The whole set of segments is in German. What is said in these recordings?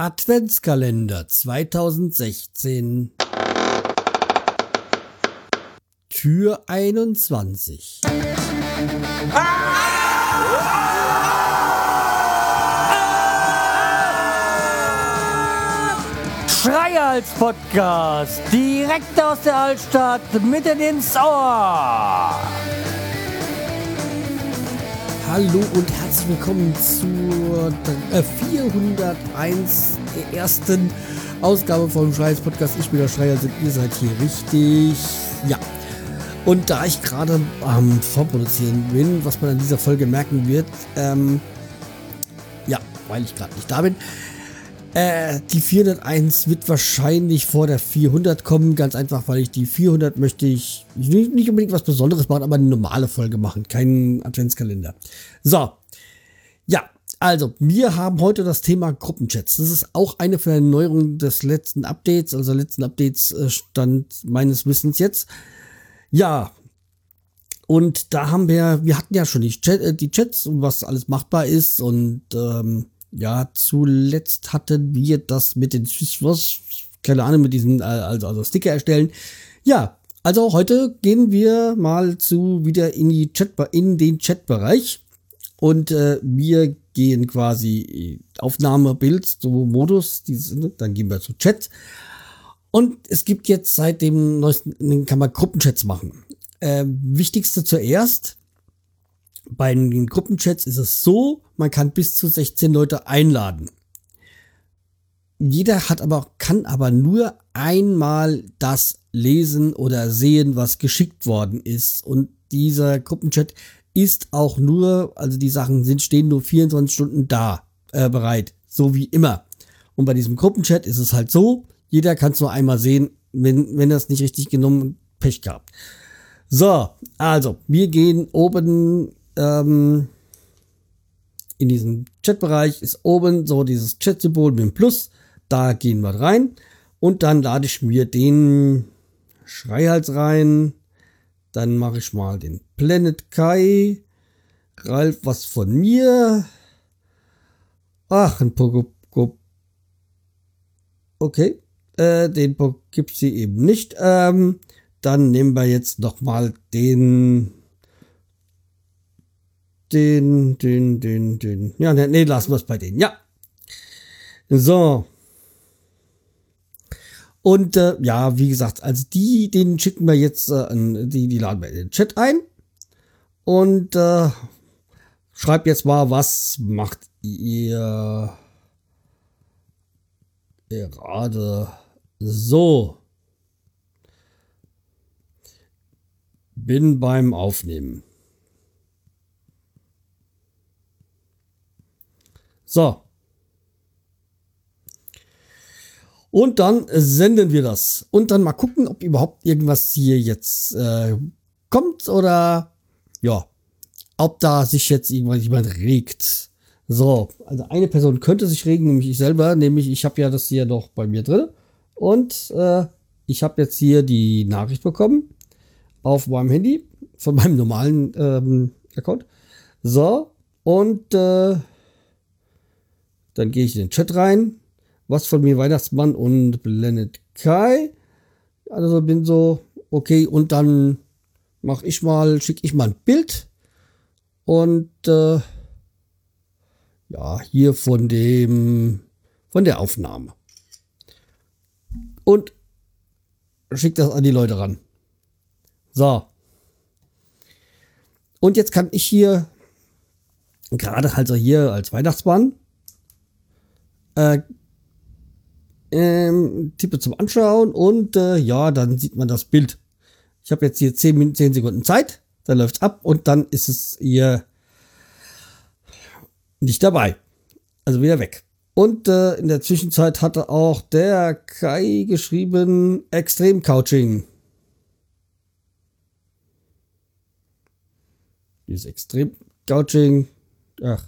Adventskalender 2016 Tür 21 Schreihals Podcast, direkt aus der Altstadt, mitten ins Ohr. Hallo und herzlich willkommen zur äh, 401 ersten Ausgabe vom Schreihals Podcast. Ich bin der Schreihals und ihr seid hier richtig. Ja. Und da ich gerade am Vorproduzieren bin, was man an dieser Folge merken wird, ähm, ja, weil ich gerade nicht da bin, äh, die 401 wird wahrscheinlich vor der 400 kommen, ganz einfach, weil ich die 400 möchte ich nicht unbedingt was Besonderes machen, aber eine normale Folge machen, keinen Adventskalender. So, ja, also wir haben heute das Thema Gruppenchats. Das ist auch eine Neuerungen des letzten Updates, also letzten Updates äh, stand meines Wissens jetzt. Ja, und da haben wir, wir hatten ja schon die, Chat, äh, die Chats und was alles machbar ist und ähm, ja, zuletzt hatten wir das mit den keine Ahnung, mit diesen, äh, also, also Sticker erstellen. Ja, also heute gehen wir mal zu wieder in die Chat, in den Chatbereich und äh, wir gehen quasi Aufnahme, Bild, so Modus, dieses, ne, dann gehen wir zu Chat. Und es gibt jetzt seit dem neuesten, kann man Gruppenchats machen. Äh, wichtigste zuerst, bei den Gruppenchats ist es so, man kann bis zu 16 Leute einladen. Jeder hat aber, kann aber nur einmal das lesen oder sehen, was geschickt worden ist. Und dieser Gruppenchat ist auch nur, also die Sachen sind, stehen nur 24 Stunden da, äh, bereit. So wie immer. Und bei diesem Gruppenchat ist es halt so, jeder kann es nur einmal sehen, wenn, wenn es nicht richtig genommen, Pech gehabt. So, also, wir gehen oben ähm, in diesem Chatbereich ist oben so dieses Chat-Symbol mit dem Plus. Da gehen wir rein und dann lade ich mir den Schreihals rein. Dann mache ich mal den Planet Kai. Ralf, was von mir? Ach, ein Pogo. Okay, äh, den Pogo gibt's hier eben nicht. Ähm, dann nehmen wir jetzt noch mal den den, den, den, den. Ja, ne, nee, lassen wir es bei denen. Ja. So. Und äh, ja, wie gesagt, also die, den schicken wir jetzt, äh, die, die laden wir in den Chat ein. Und äh, schreibt jetzt mal, was macht ihr gerade so? Bin beim Aufnehmen. So. Und dann senden wir das. Und dann mal gucken, ob überhaupt irgendwas hier jetzt äh, kommt oder ja, ob da sich jetzt irgendwann jemand regt. So, also eine Person könnte sich regen, nämlich ich selber, nämlich ich habe ja das hier doch bei mir drin. Und äh, ich habe jetzt hier die Nachricht bekommen auf meinem Handy von meinem normalen ähm, Account. So, und äh, dann gehe ich in den Chat rein. Was von mir Weihnachtsmann und Planet Kai. Also bin so, okay, und dann mache ich mal, schicke ich mal ein Bild. Und äh, ja, hier von dem, von der Aufnahme. Und schicke das an die Leute ran. So. Und jetzt kann ich hier, gerade halt so hier als Weihnachtsmann, äh, ähm, tippe zum Anschauen und äh, ja, dann sieht man das Bild. Ich habe jetzt hier 10, Minuten, 10 Sekunden Zeit, dann läuft's ab und dann ist es hier nicht dabei. Also wieder weg. Und äh, in der Zwischenzeit hatte auch der Kai geschrieben, Extrem Couching. Dieses Extrem Couching. Ach,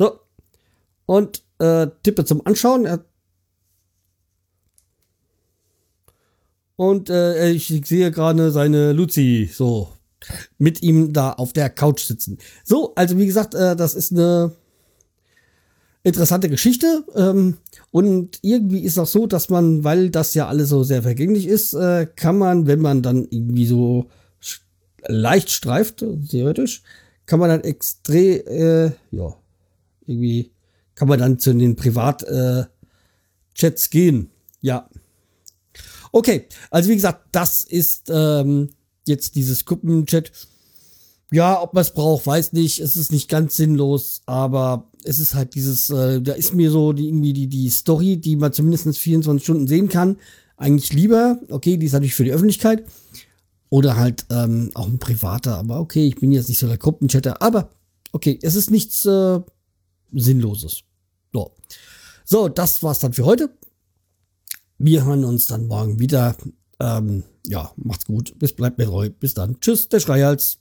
So. Und äh, tippe zum Anschauen. Und äh, ich sehe gerade seine Luzi. So. mit ihm da auf der Couch sitzen. So, also wie gesagt, äh, das ist eine interessante Geschichte. Ähm, und irgendwie ist auch so, dass man, weil das ja alles so sehr vergänglich ist, äh, kann man, wenn man dann irgendwie so leicht streift, theoretisch, kann man dann extrem, äh, ja, irgendwie kann man dann zu den Privat-Chats äh, gehen. Ja. Okay, also wie gesagt, das ist ähm, jetzt dieses Gruppenchat. Ja, ob man es braucht, weiß nicht. Es ist nicht ganz sinnlos, aber es ist halt dieses, äh, da ist mir so die, irgendwie die, die Story, die man zumindest 24 Stunden sehen kann, eigentlich lieber. Okay, die ist natürlich für die Öffentlichkeit. Oder halt ähm, auch ein privater, aber okay, ich bin jetzt nicht so der Gruppenchatter, aber okay, es ist nichts äh, Sinnloses. So. so, das war's dann für heute. Wir hören uns dann morgen wieder. Ähm, ja, macht's gut. Bis bleibt mir treu. Bis dann. Tschüss, der Schreihals.